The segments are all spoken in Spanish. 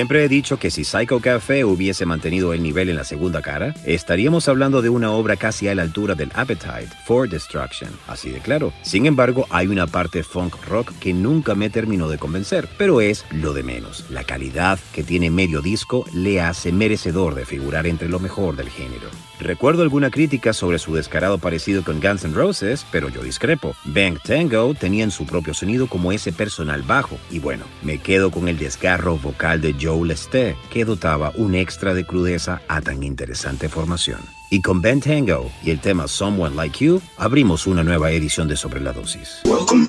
Siempre he dicho que si Psycho Café hubiese mantenido el nivel en la segunda cara, estaríamos hablando de una obra casi a la altura del Appetite for Destruction, así de claro. Sin embargo, hay una parte funk rock que nunca me terminó de convencer, pero es lo de menos. La calidad que tiene medio disco le hace merecedor de figurar entre lo mejor del género. Recuerdo alguna crítica sobre su descarado parecido con Guns N' Roses, pero yo discrepo. Bang Tango tenían su propio sonido como ese personal bajo, y bueno, me quedo con el desgarro vocal de Joe Leste, que dotaba un extra de crudeza a tan interesante formación. Y con Ben Tango y el tema Someone Like You, abrimos una nueva edición de Sobre la Dosis. Welcome.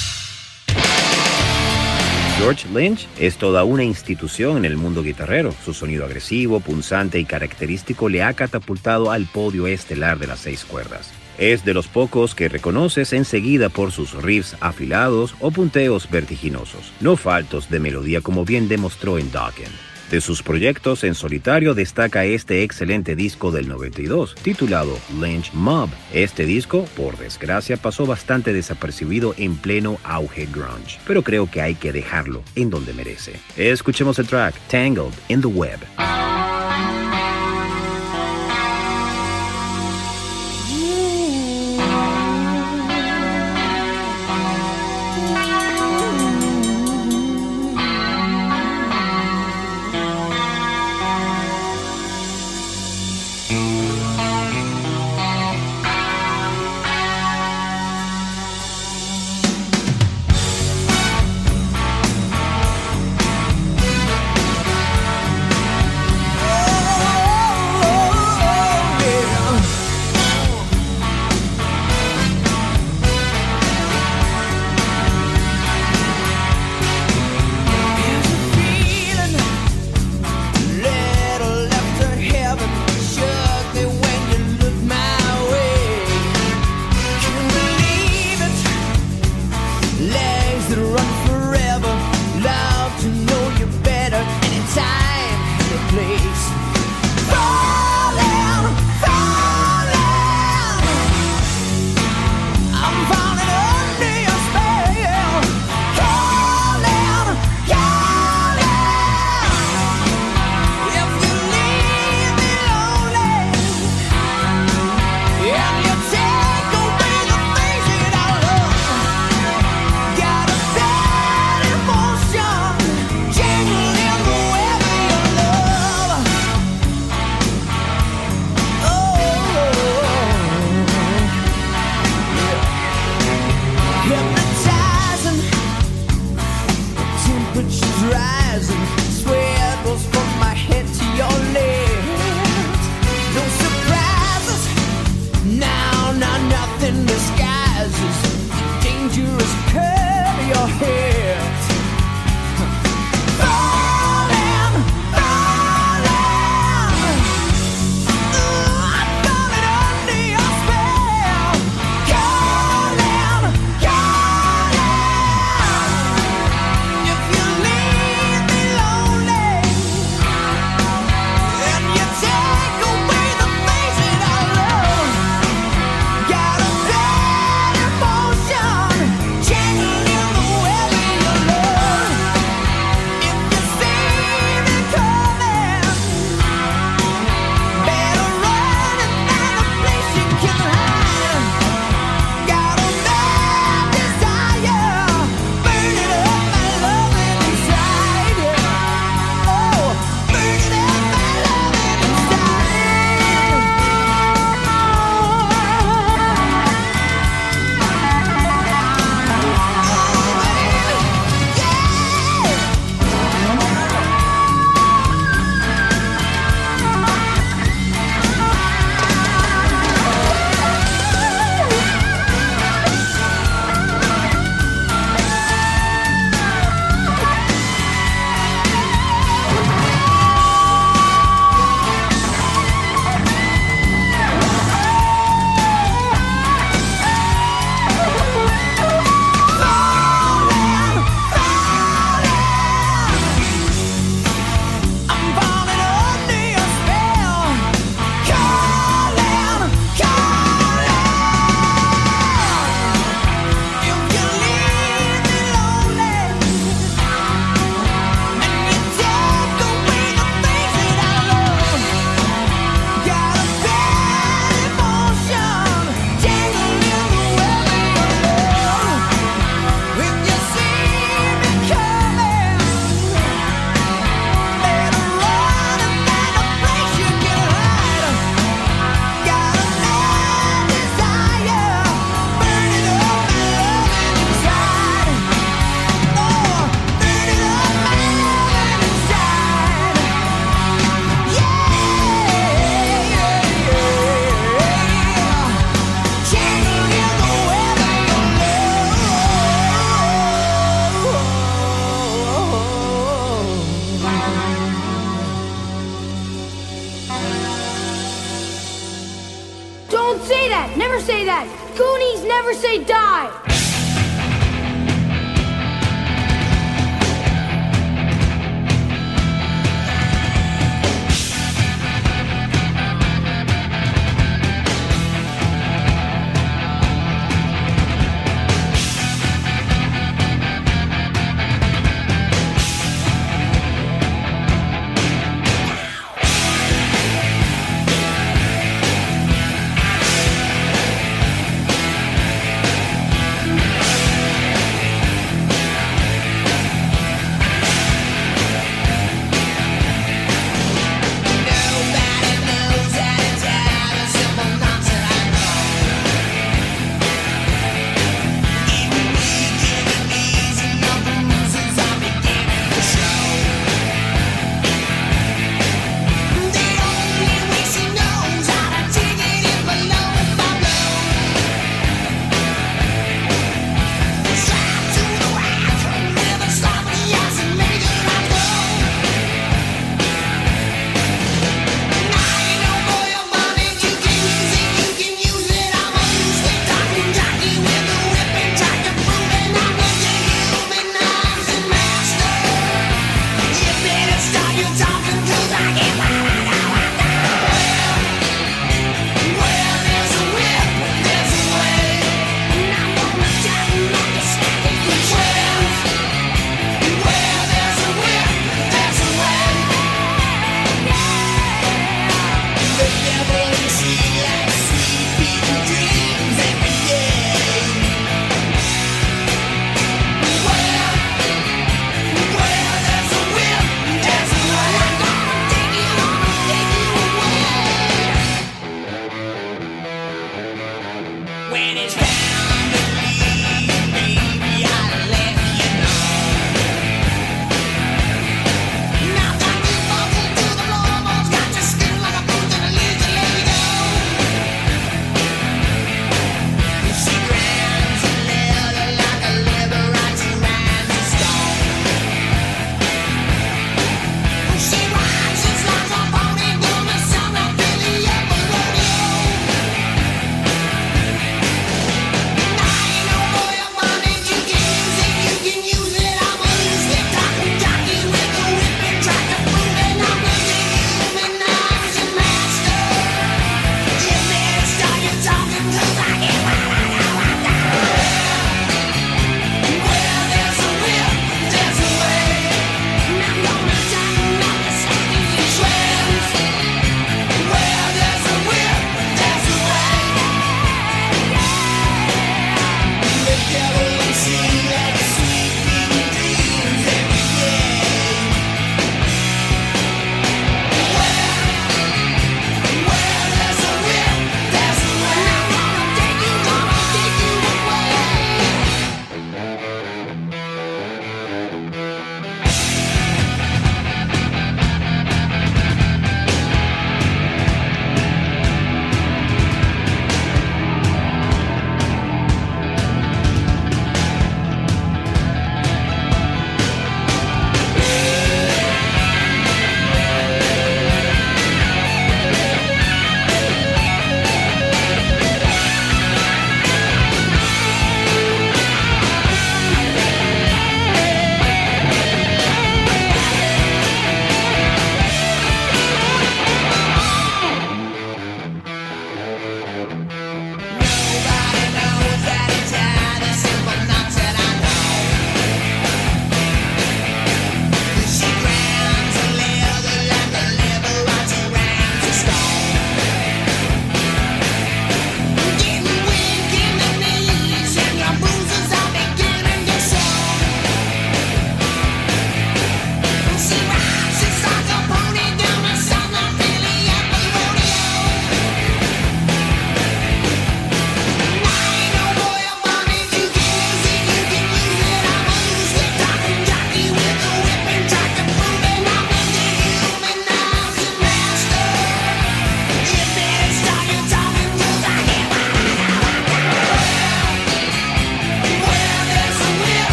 George Lynch es toda una institución en el mundo guitarrero. Su sonido agresivo, punzante y característico le ha catapultado al podio estelar de las seis cuerdas. Es de los pocos que reconoces enseguida por sus riffs afilados o punteos vertiginosos, no faltos de melodía como bien demostró en Dokken. De sus proyectos en solitario destaca este excelente disco del 92, titulado Lynch Mob. Este disco, por desgracia, pasó bastante desapercibido en pleno auge grunge, pero creo que hay que dejarlo en donde merece. Escuchemos el track Tangled in the Web.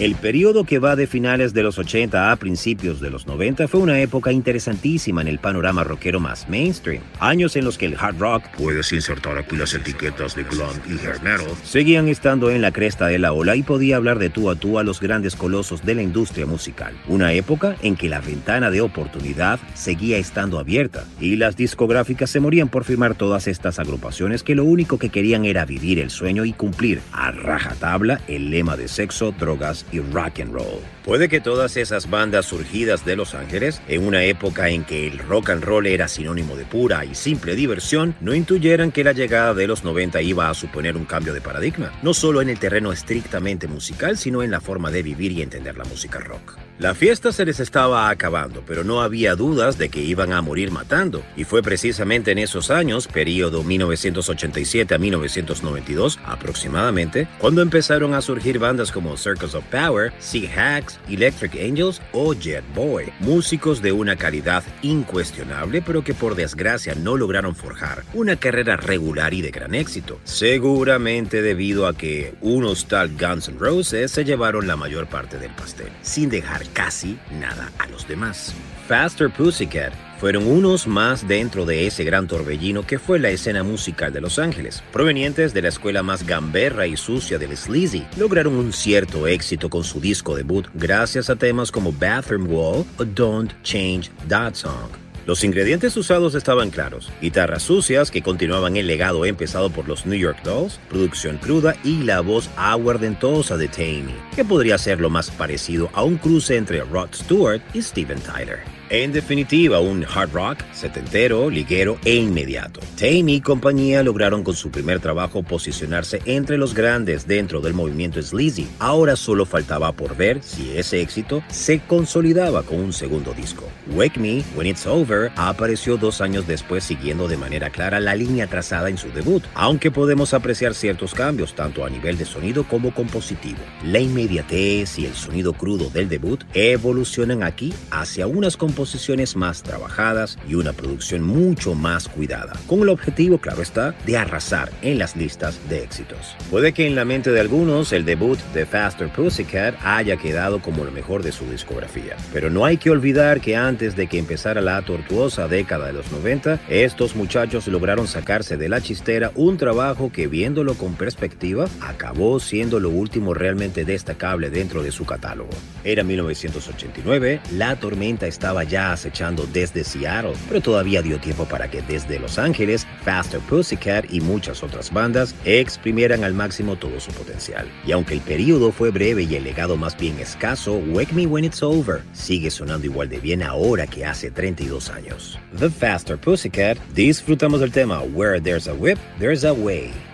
El periodo que va de finales de los 80 a principios de los 90 fue una época interesantísima en el panorama rockero más mainstream. Años en los que el hard rock, puedes insertar aquí las etiquetas de glam y hair metal, seguían estando en la cresta de la ola y podía hablar de tú a tú a los grandes colosos de la industria musical. Una época en que la ventana de oportunidad seguía estando abierta y las discográficas se morían por firmar todas estas agrupaciones que lo único que querían era vivir el sueño y cumplir a rajatabla el lema de sexo, drogas y rock and roll. Puede que todas esas bandas surgidas de Los Ángeles, en una época en que el rock and roll era sinónimo de pura y simple diversión, no intuyeran que la llegada de los 90 iba a suponer un cambio de paradigma, no solo en el terreno estrictamente musical, sino en la forma de vivir y entender la música rock. La fiesta se les estaba acabando, pero no había dudas de que iban a morir matando, y fue precisamente en esos años, periodo 1987 a 1992 aproximadamente, cuando empezaron a surgir bandas como Circus of Power, Sea Hacks, Electric Angels o Jet Boy, músicos de una calidad incuestionable, pero que por desgracia no lograron forjar una carrera regular y de gran éxito, seguramente debido a que unos tal Guns N' Roses se llevaron la mayor parte del pastel, sin dejar casi nada a los demás. Faster Pussycat fueron unos más dentro de ese gran torbellino que fue la escena musical de Los Ángeles. Provenientes de la escuela más gamberra y sucia del sleazy, lograron un cierto éxito con su disco debut gracias a temas como Bathroom Wall o Don't Change That Song. Los ingredientes usados estaban claros, guitarras sucias que continuaban el legado empezado por los New York Dolls, producción cruda y la voz aguardentosa de Tammy, que podría ser lo más parecido a un cruce entre Rod Stewart y Steven Tyler. En definitiva, un hard rock setentero, liguero e inmediato. Tammy y compañía lograron con su primer trabajo posicionarse entre los grandes dentro del movimiento sleazy. Ahora solo faltaba por ver si ese éxito se consolidaba con un segundo disco. Wake Me When It's Over apareció dos años después siguiendo de manera clara la línea trazada en su debut, aunque podemos apreciar ciertos cambios tanto a nivel de sonido como compositivo. La inmediatez y el sonido crudo del debut evolucionan aquí hacia unas composiciones composiciones más trabajadas y una producción mucho más cuidada, con el objetivo, claro está, de arrasar en las listas de éxitos. Puede que en la mente de algunos el debut de Faster Pussycat haya quedado como lo mejor de su discografía, pero no hay que olvidar que antes de que empezara la tortuosa década de los 90, estos muchachos lograron sacarse de la chistera un trabajo que viéndolo con perspectiva acabó siendo lo último realmente destacable dentro de su catálogo. Era 1989, la tormenta estaba ya acechando desde Seattle, pero todavía dio tiempo para que desde Los Ángeles, Faster Pussycat y muchas otras bandas exprimieran al máximo todo su potencial. Y aunque el periodo fue breve y el legado más bien escaso, Wake Me When It's Over sigue sonando igual de bien ahora que hace 32 años. The Faster Pussycat, disfrutamos del tema Where There's a Whip, There's a Way.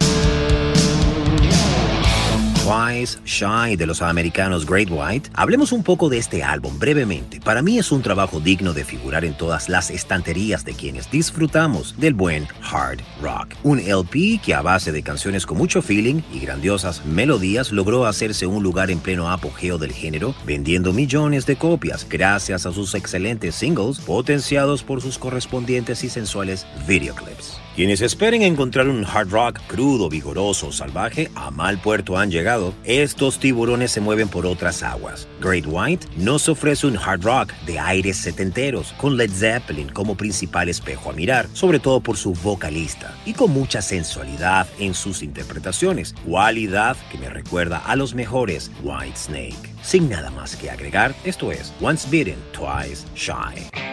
Twice, Shy de los americanos Great White, hablemos un poco de este álbum brevemente. Para mí es un trabajo digno de figurar en todas las estanterías de quienes disfrutamos del buen hard rock. Un LP que a base de canciones con mucho feeling y grandiosas melodías logró hacerse un lugar en pleno apogeo del género, vendiendo millones de copias gracias a sus excelentes singles potenciados por sus correspondientes y sensuales videoclips. Quienes esperen encontrar un hard rock crudo, vigoroso, salvaje, a mal puerto han llegado. Estos tiburones se mueven por otras aguas. Great White nos ofrece un hard rock de aires setenteros, con Led Zeppelin como principal espejo a mirar, sobre todo por su vocalista, y con mucha sensualidad en sus interpretaciones, cualidad que me recuerda a los mejores White Snake. Sin nada más que agregar, esto es Once Bitten, Twice Shy.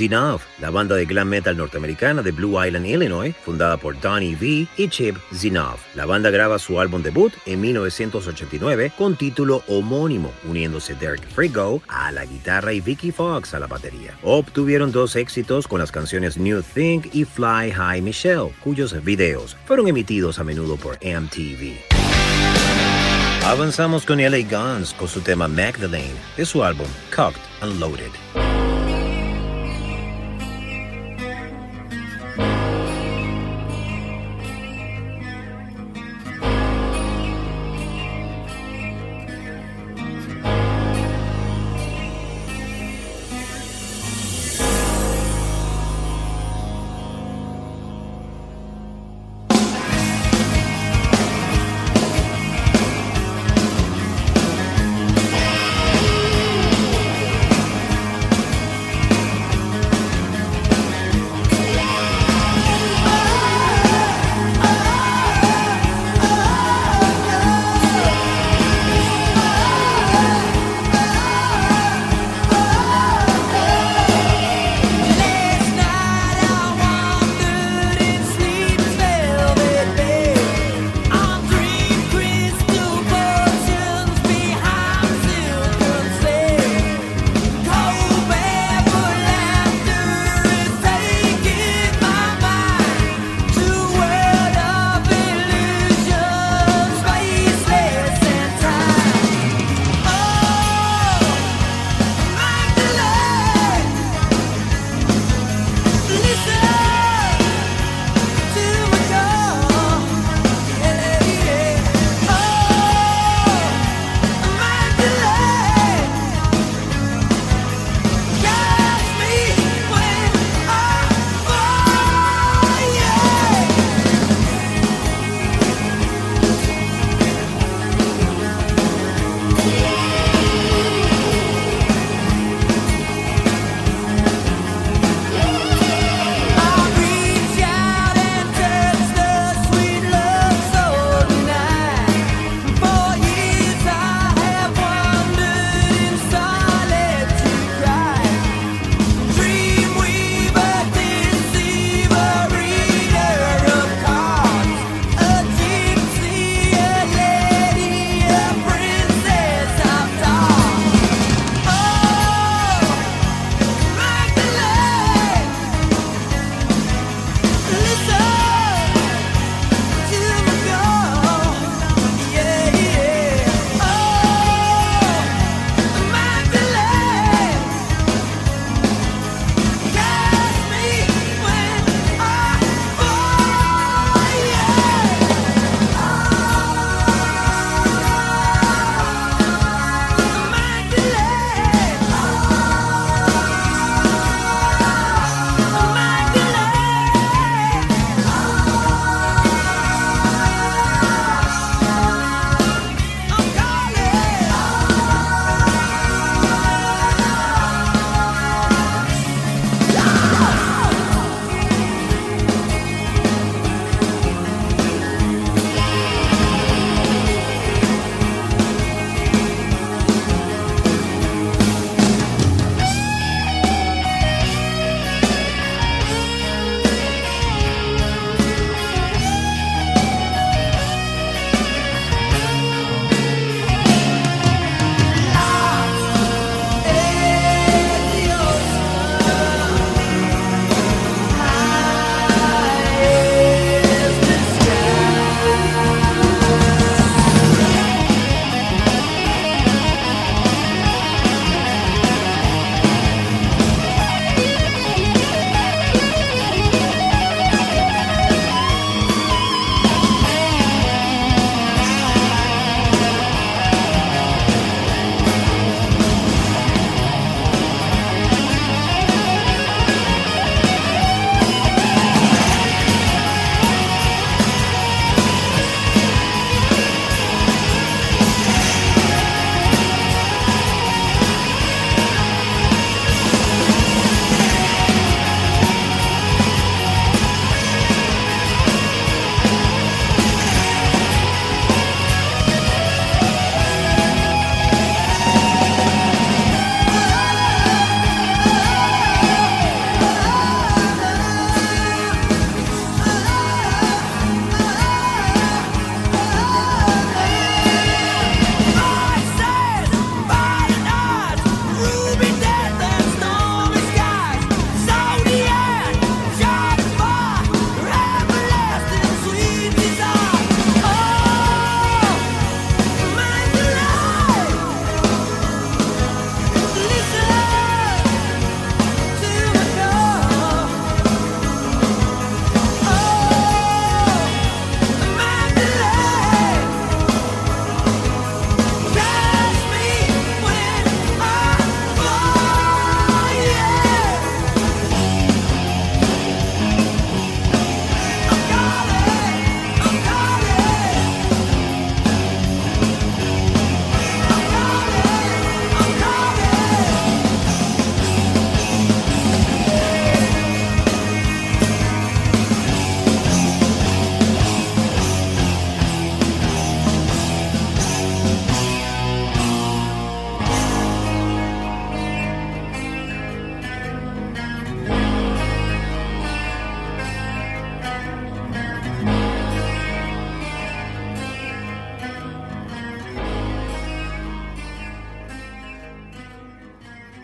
Enough, la banda de glam metal norteamericana de Blue Island, Illinois, fundada por Donnie V y Chip Zinoff. La banda graba su álbum debut en 1989 con título homónimo, uniéndose Derek Frigo a la guitarra y Vicky Fox a la batería. Obtuvieron dos éxitos con las canciones New Thing y Fly High Michelle, cuyos videos fueron emitidos a menudo por MTV. Avanzamos con LA Guns con su tema Magdalene de su álbum Cocked and Loaded.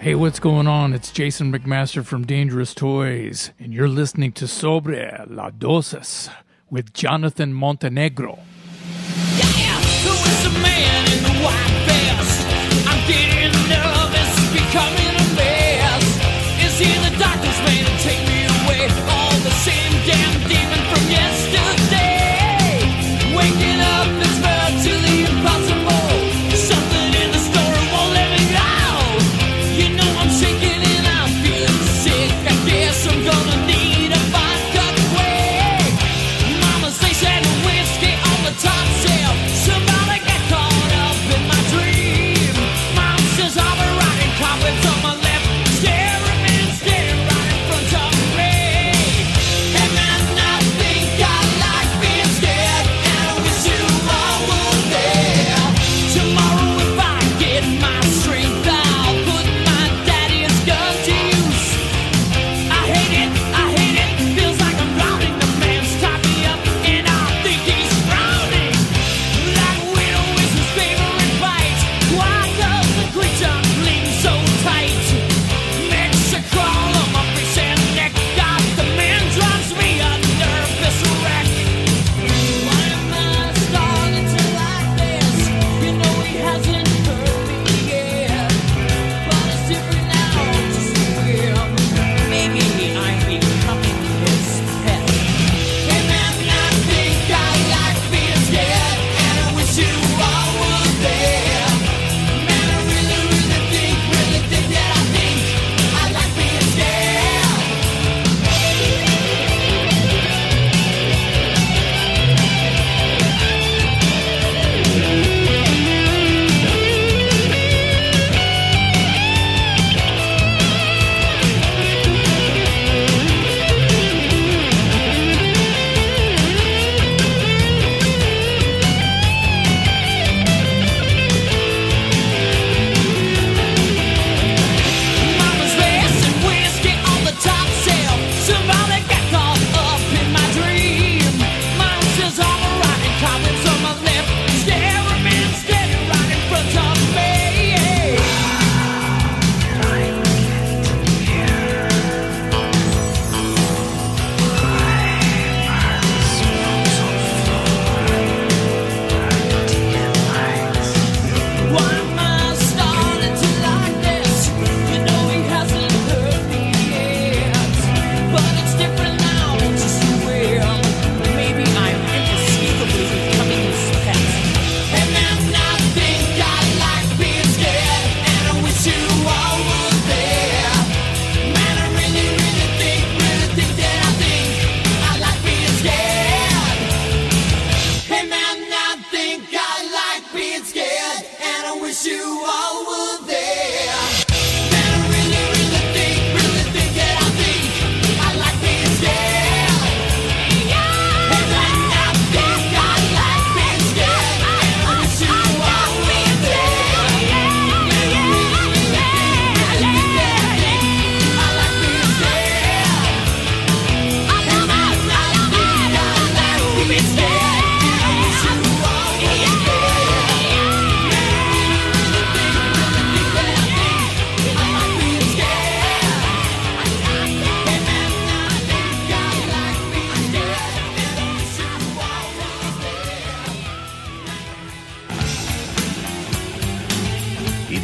Hey, what's going on? It's Jason McMaster from Dangerous Toys, and you're listening to Sobre la Dosis with Jonathan Montenegro. Yeah,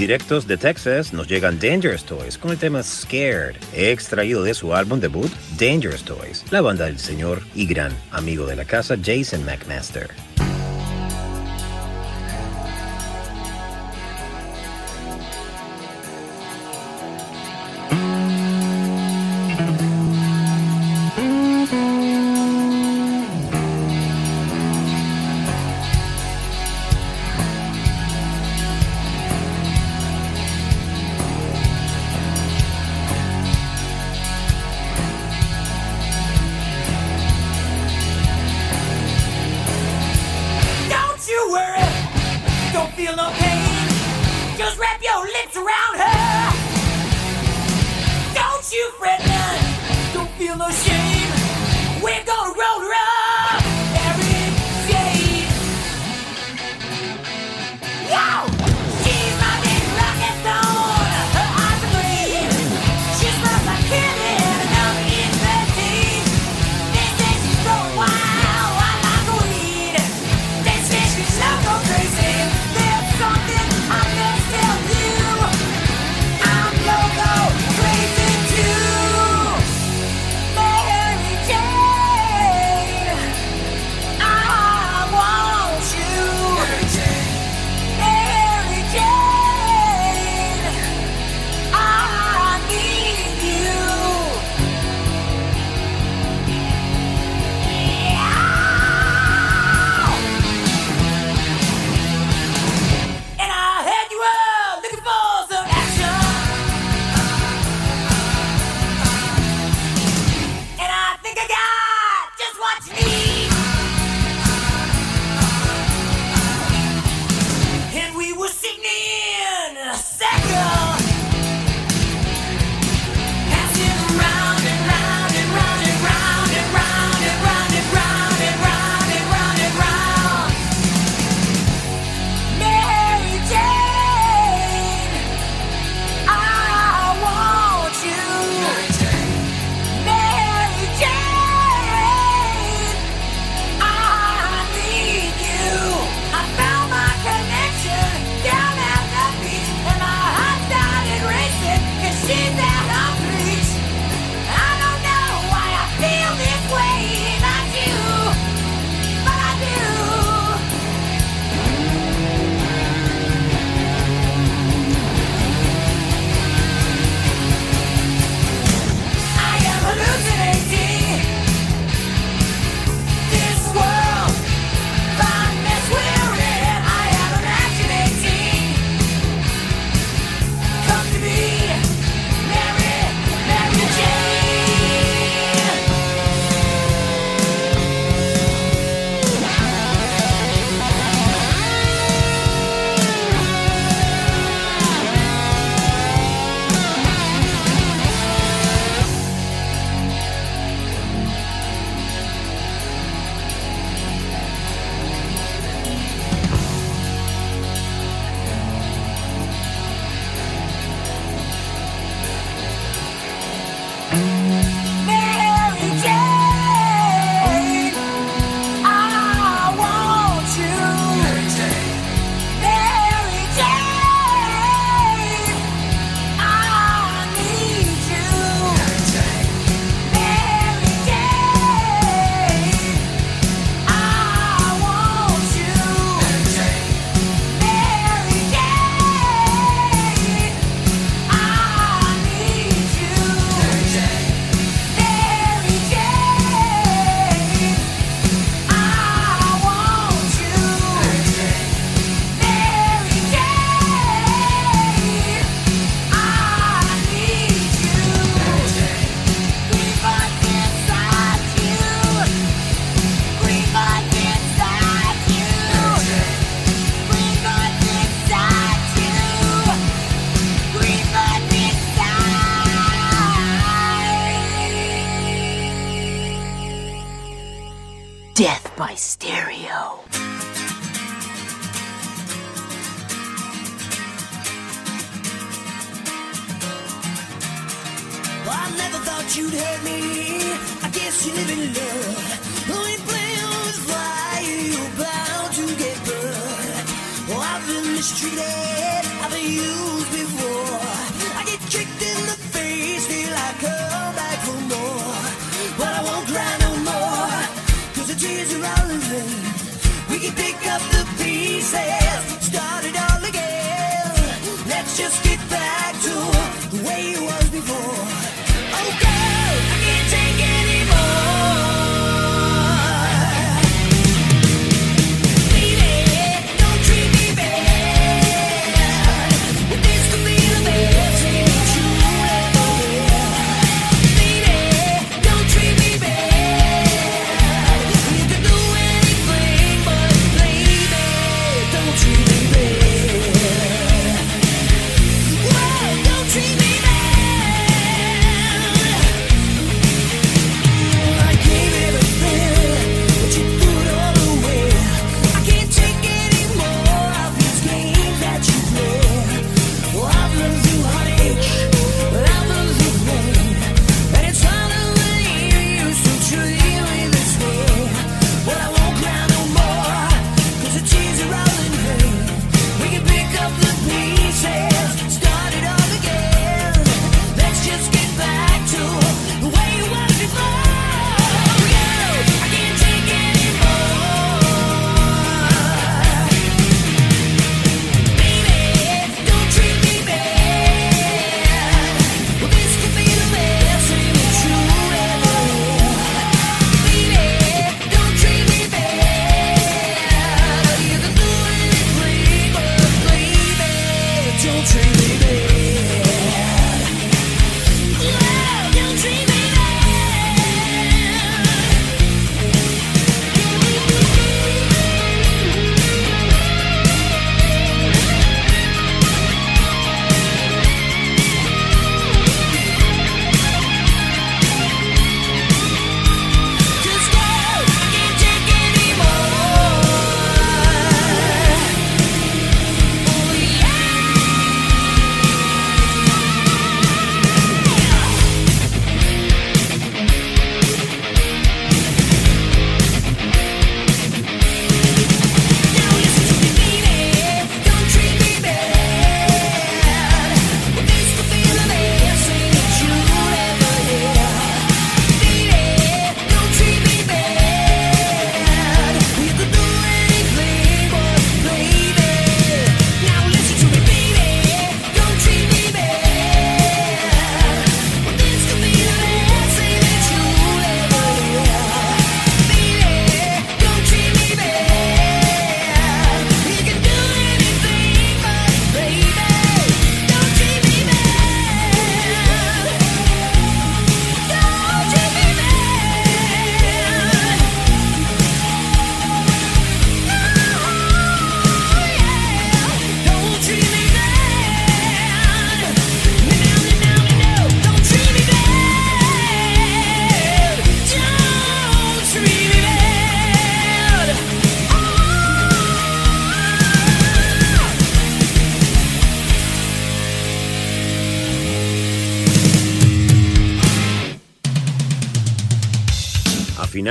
directos de Texas nos llegan Dangerous Toys con el tema Scared, extraído de su álbum debut Dangerous Toys, la banda del señor y gran amigo de la casa Jason McMaster.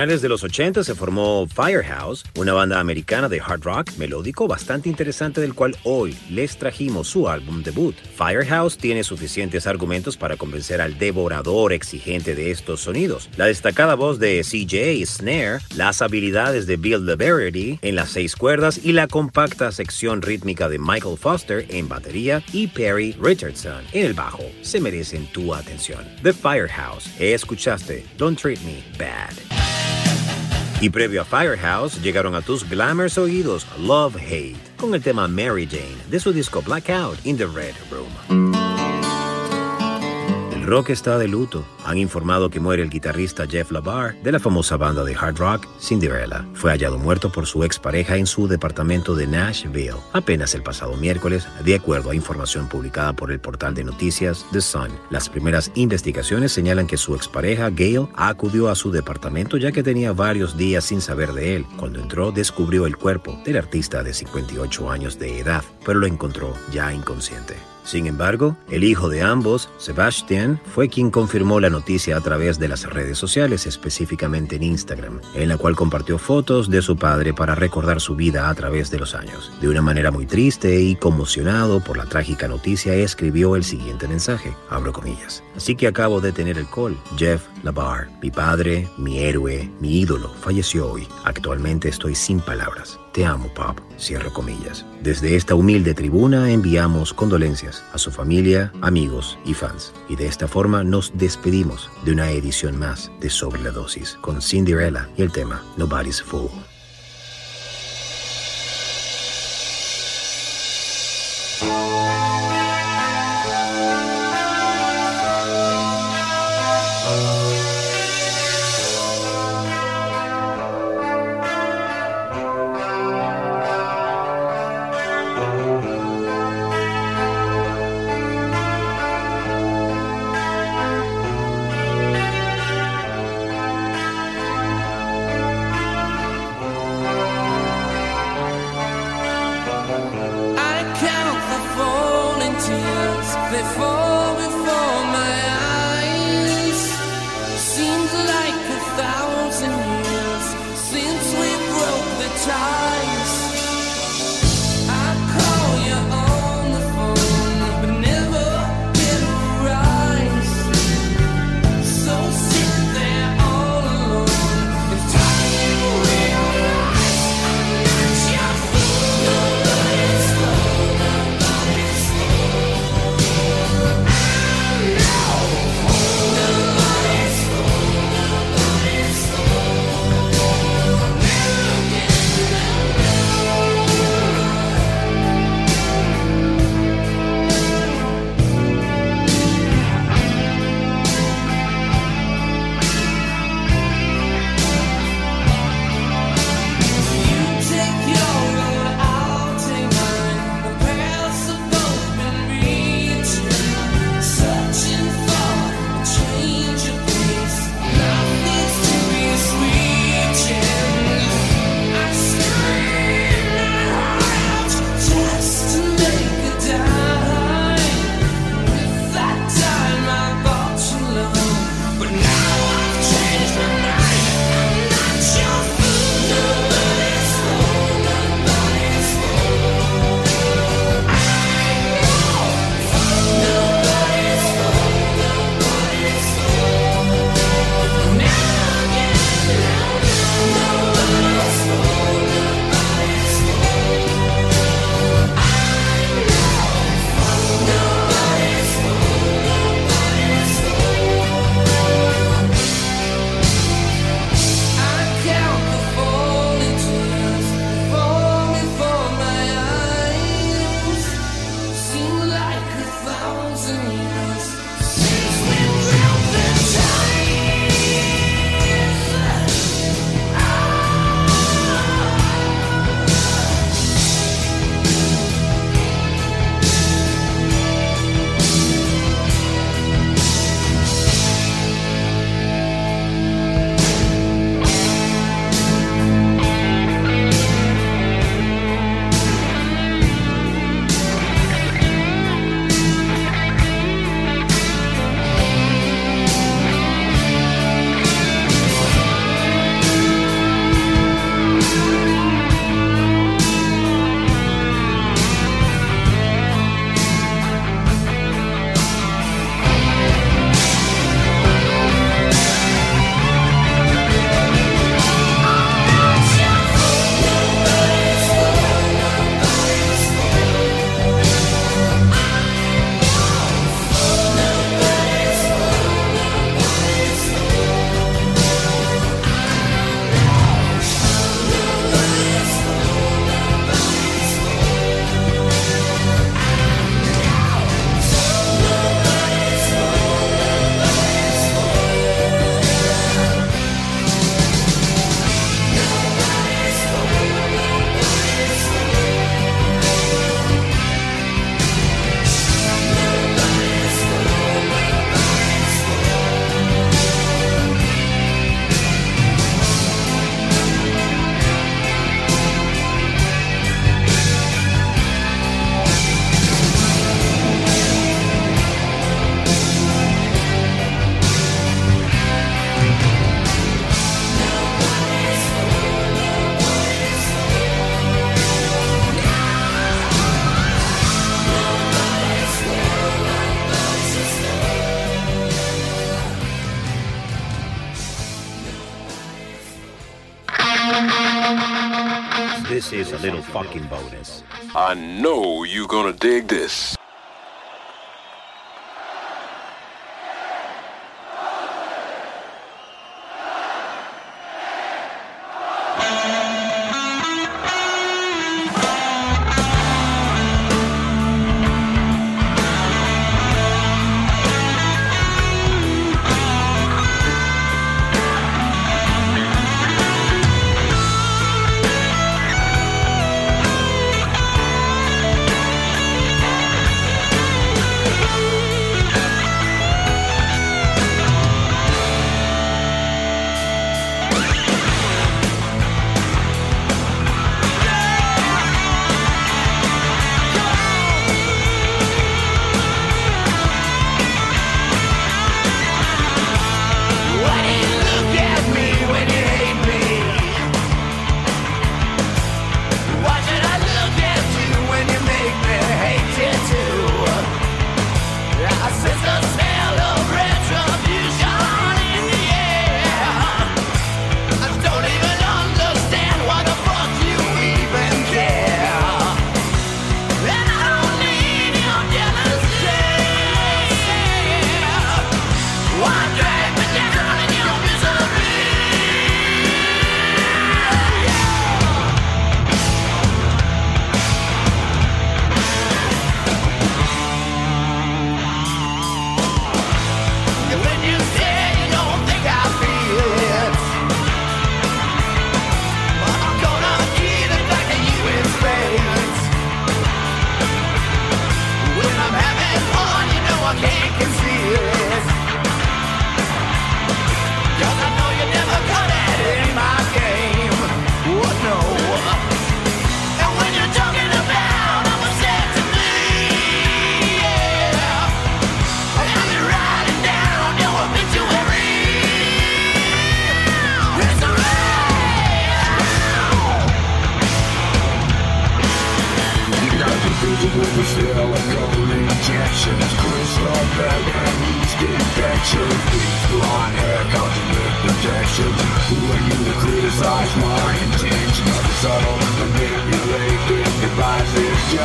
finales de los 80 se formó Firehouse, una banda americana de hard rock melódico bastante interesante del cual hoy les trajimos su álbum debut. Firehouse tiene suficientes argumentos para convencer al devorador exigente de estos sonidos. La destacada voz de CJ Snare, las habilidades de Bill DeVerity en las seis cuerdas y la compacta sección rítmica de Michael Foster en batería y Perry Richardson en el bajo se merecen tu atención. The Firehouse, escuchaste Don't Treat Me Bad. Y previo a Firehouse, llegaron a tus glamours oídos Love Hate, con el tema Mary Jane de su disco Blackout in the Red Room. Rock está de luto. Han informado que muere el guitarrista Jeff Labar de la famosa banda de hard rock Cinderella. Fue hallado muerto por su expareja en su departamento de Nashville apenas el pasado miércoles, de acuerdo a información publicada por el portal de noticias The Sun. Las primeras investigaciones señalan que su expareja Gail acudió a su departamento ya que tenía varios días sin saber de él. Cuando entró descubrió el cuerpo del artista de 58 años de edad, pero lo encontró ya inconsciente. Sin embargo, el hijo de ambos, Sebastian, fue quien confirmó la noticia a través de las redes sociales, específicamente en Instagram, en la cual compartió fotos de su padre para recordar su vida a través de los años. De una manera muy triste y conmocionado por la trágica noticia, escribió el siguiente mensaje, abro comillas. Así que acabo de tener el call. Jeff LaBar, mi padre, mi héroe, mi ídolo, falleció hoy. Actualmente estoy sin palabras. Te amo, Pop. Comillas. Desde esta humilde tribuna enviamos condolencias a su familia, amigos y fans. Y de esta forma nos despedimos de una edición más de Sobre la Dosis con Cinderella y el tema Nobody's Fool.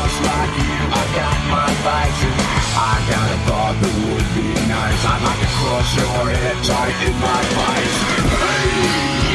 Just like you. I got my vices. I got a thought that would be nice. I'd like to crush your head tight in my vice. Hey,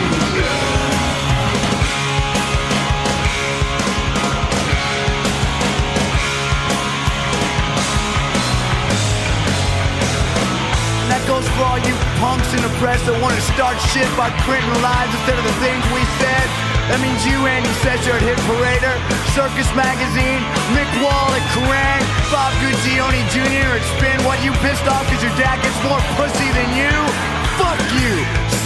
that goes for all you punks in the press that want to start shit by printing lies instead of the things we said. That means you, Andy Sesser at Hit Parader, Circus Magazine, Mick Wall at Kerrang, Bob Guccione Jr. at Spin. What, you pissed off because your dad gets more pussy than you? Fuck you!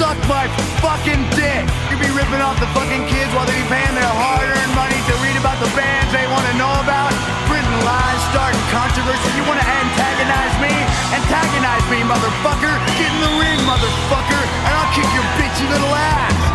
Suck my fucking dick! You be ripping off the fucking kids while they be paying their hard-earned money to read about the bands they want to know about? Printing lies, starting controversy. You want to antagonize me? Antagonize me, motherfucker! Get in the ring, motherfucker! And I'll kick your bitchy little ass!